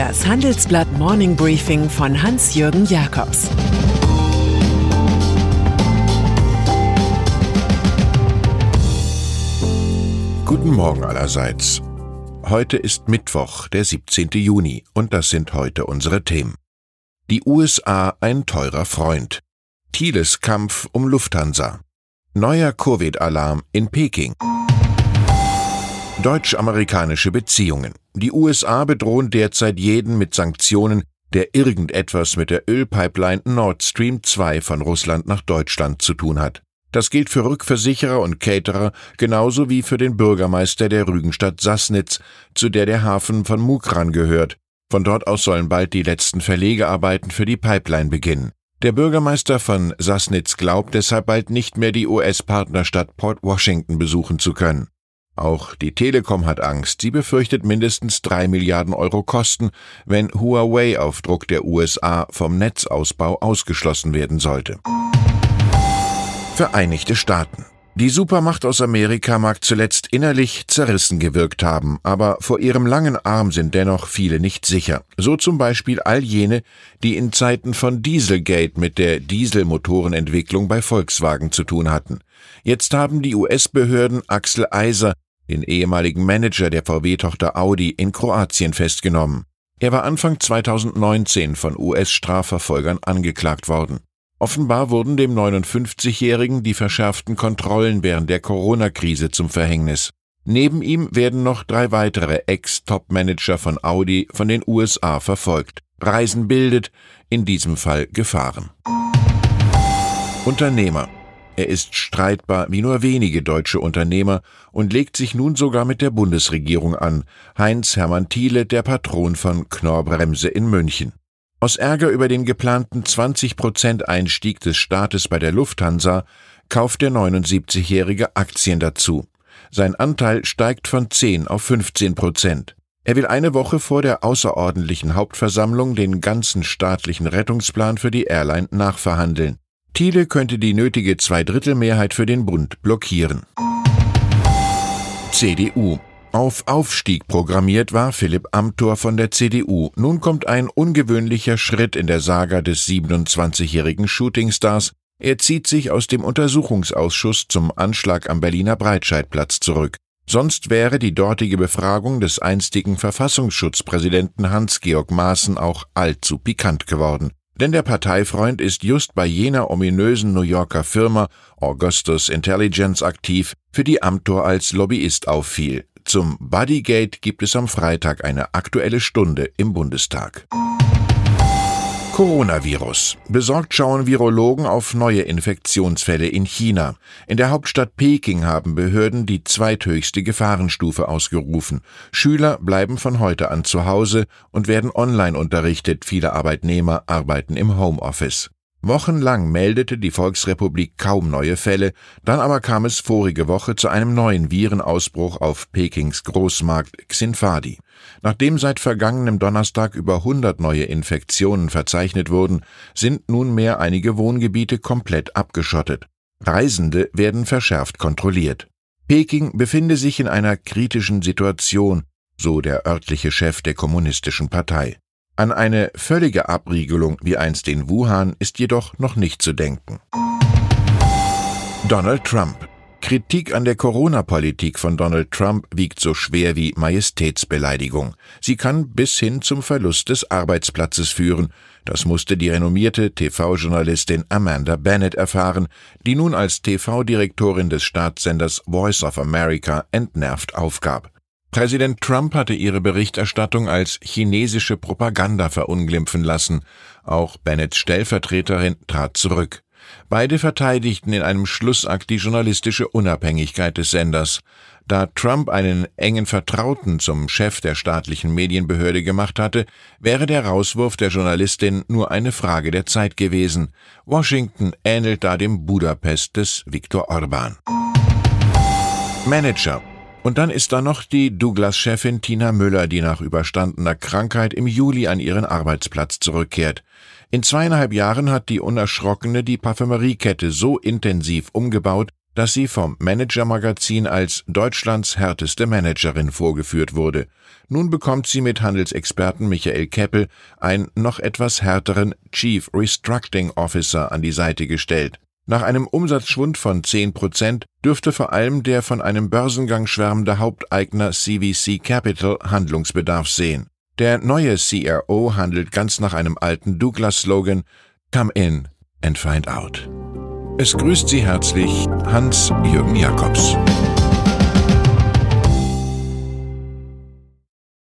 Das Handelsblatt Morning Briefing von Hans-Jürgen Jakobs Guten Morgen allerseits. Heute ist Mittwoch, der 17. Juni, und das sind heute unsere Themen. Die USA ein teurer Freund. Thieles Kampf um Lufthansa. Neuer Covid-Alarm in Peking. Deutsch-amerikanische Beziehungen. Die USA bedrohen derzeit jeden mit Sanktionen, der irgendetwas mit der Ölpipeline Nord Stream 2 von Russland nach Deutschland zu tun hat. Das gilt für Rückversicherer und Caterer genauso wie für den Bürgermeister der Rügenstadt Sassnitz, zu der der Hafen von Mukran gehört. Von dort aus sollen bald die letzten Verlegearbeiten für die Pipeline beginnen. Der Bürgermeister von Sassnitz glaubt deshalb bald nicht mehr die US-Partnerstadt Port Washington besuchen zu können. Auch die Telekom hat Angst. Sie befürchtet mindestens drei Milliarden Euro Kosten, wenn Huawei auf Druck der USA vom Netzausbau ausgeschlossen werden sollte. Vereinigte Staaten. Die Supermacht aus Amerika mag zuletzt innerlich zerrissen gewirkt haben, aber vor ihrem langen Arm sind dennoch viele nicht sicher. So zum Beispiel all jene, die in Zeiten von Dieselgate mit der Dieselmotorenentwicklung bei Volkswagen zu tun hatten. Jetzt haben die US-Behörden Axel Eiser, den ehemaligen Manager der VW-Tochter Audi, in Kroatien festgenommen. Er war Anfang 2019 von US-Strafverfolgern angeklagt worden. Offenbar wurden dem 59-Jährigen die verschärften Kontrollen während der Corona-Krise zum Verhängnis. Neben ihm werden noch drei weitere Ex-Top-Manager von Audi von den USA verfolgt. Reisen bildet, in diesem Fall Gefahren. Unternehmer. Er ist streitbar wie nur wenige deutsche Unternehmer und legt sich nun sogar mit der Bundesregierung an. Heinz Hermann Thiele, der Patron von Knorr-Bremse in München. Aus Ärger über den geplanten 20% Einstieg des Staates bei der Lufthansa kauft der 79-Jährige Aktien dazu. Sein Anteil steigt von 10 auf 15 Prozent. Er will eine Woche vor der außerordentlichen Hauptversammlung den ganzen staatlichen Rettungsplan für die Airline nachverhandeln. Thiele könnte die nötige Zweidrittelmehrheit für den Bund blockieren. CDU auf Aufstieg programmiert war Philipp Amthor von der CDU. Nun kommt ein ungewöhnlicher Schritt in der Saga des 27-jährigen Shootingstars. Er zieht sich aus dem Untersuchungsausschuss zum Anschlag am Berliner Breitscheidplatz zurück. Sonst wäre die dortige Befragung des einstigen Verfassungsschutzpräsidenten Hans-Georg Maaßen auch allzu pikant geworden. Denn der Parteifreund ist just bei jener ominösen New Yorker Firma Augustus Intelligence aktiv, für die Amthor als Lobbyist auffiel. Zum Bodygate gibt es am Freitag eine aktuelle Stunde im Bundestag. Coronavirus. Besorgt schauen Virologen auf neue Infektionsfälle in China. In der Hauptstadt Peking haben Behörden die zweithöchste Gefahrenstufe ausgerufen. Schüler bleiben von heute an zu Hause und werden online unterrichtet. Viele Arbeitnehmer arbeiten im Homeoffice. Wochenlang meldete die Volksrepublik kaum neue Fälle, dann aber kam es vorige Woche zu einem neuen Virenausbruch auf Pekings Großmarkt Xinfadi. Nachdem seit vergangenem Donnerstag über 100 neue Infektionen verzeichnet wurden, sind nunmehr einige Wohngebiete komplett abgeschottet. Reisende werden verschärft kontrolliert. Peking befinde sich in einer kritischen Situation, so der örtliche Chef der Kommunistischen Partei. An eine völlige Abriegelung wie einst in Wuhan ist jedoch noch nicht zu denken. Donald Trump Kritik an der Corona-Politik von Donald Trump wiegt so schwer wie Majestätsbeleidigung. Sie kann bis hin zum Verlust des Arbeitsplatzes führen. Das musste die renommierte TV-Journalistin Amanda Bennett erfahren, die nun als TV-Direktorin des Staatssenders Voice of America entnervt aufgab. Präsident Trump hatte ihre Berichterstattung als chinesische Propaganda verunglimpfen lassen. Auch Bennetts Stellvertreterin trat zurück. Beide verteidigten in einem Schlussakt die journalistische Unabhängigkeit des Senders. Da Trump einen engen Vertrauten zum Chef der staatlichen Medienbehörde gemacht hatte, wäre der Rauswurf der Journalistin nur eine Frage der Zeit gewesen. Washington ähnelt da dem Budapest des Viktor Orban. Manager und dann ist da noch die Douglas-Chefin Tina Müller, die nach überstandener Krankheit im Juli an ihren Arbeitsplatz zurückkehrt. In zweieinhalb Jahren hat die Unerschrockene die Parfümeriekette so intensiv umgebaut, dass sie vom Manager-Magazin als Deutschlands härteste Managerin vorgeführt wurde. Nun bekommt sie mit Handelsexperten Michael Keppel einen noch etwas härteren Chief Restructuring Officer an die Seite gestellt. Nach einem Umsatzschwund von 10 Prozent dürfte vor allem der von einem Börsengang schwärmende Haupteigner CVC Capital Handlungsbedarf sehen. Der neue CRO handelt ganz nach einem alten Douglas-Slogan Come in and find out. Es grüßt Sie herzlich Hans-Jürgen Jakobs.